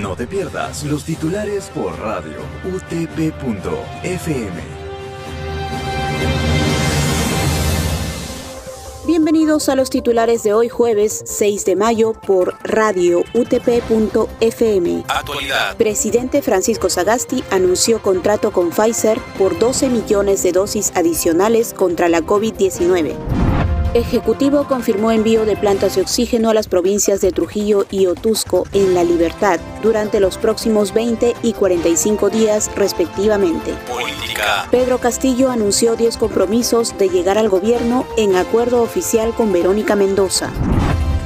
No te pierdas los titulares por radio utp.fm. Bienvenidos a los titulares de hoy jueves 6 de mayo por radio utp.fm. Actualidad. Presidente Francisco Sagasti anunció contrato con Pfizer por 12 millones de dosis adicionales contra la COVID-19. Ejecutivo confirmó envío de plantas de oxígeno a las provincias de Trujillo y Otusco en La Libertad durante los próximos 20 y 45 días respectivamente. Política. Pedro Castillo anunció 10 compromisos de llegar al gobierno en acuerdo oficial con Verónica Mendoza.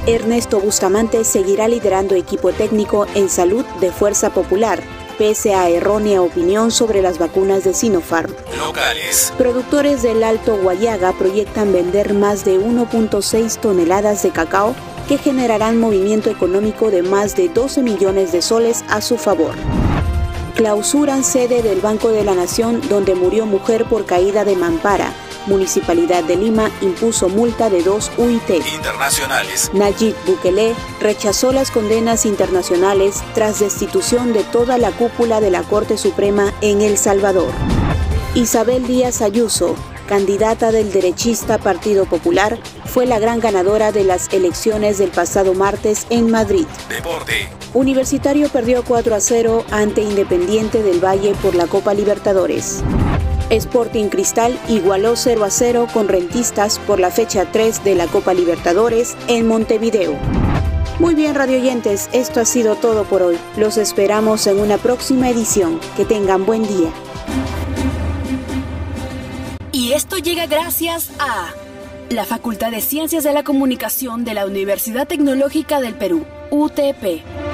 Ernesto Bustamante seguirá liderando equipo técnico en salud de Fuerza Popular pese a errónea opinión sobre las vacunas de Sinopharm. Locales. Productores del Alto Guayaga proyectan vender más de 1.6 toneladas de cacao que generarán movimiento económico de más de 12 millones de soles a su favor. Clausuran sede del Banco de la Nación donde murió mujer por caída de mampara. Municipalidad de Lima impuso multa de dos UIT. Internacionales. Nayib Bukele rechazó las condenas internacionales tras destitución de toda la cúpula de la Corte Suprema en El Salvador. Isabel Díaz Ayuso, candidata del derechista Partido Popular, fue la gran ganadora de las elecciones del pasado martes en Madrid. Deporte. Universitario perdió 4 a 0 ante Independiente del Valle por la Copa Libertadores. Sporting Cristal igualó 0 a 0 con Rentistas por la fecha 3 de la Copa Libertadores en Montevideo. Muy bien, radioyentes, esto ha sido todo por hoy. Los esperamos en una próxima edición. Que tengan buen día. Y esto llega gracias a la Facultad de Ciencias de la Comunicación de la Universidad Tecnológica del Perú, UTP.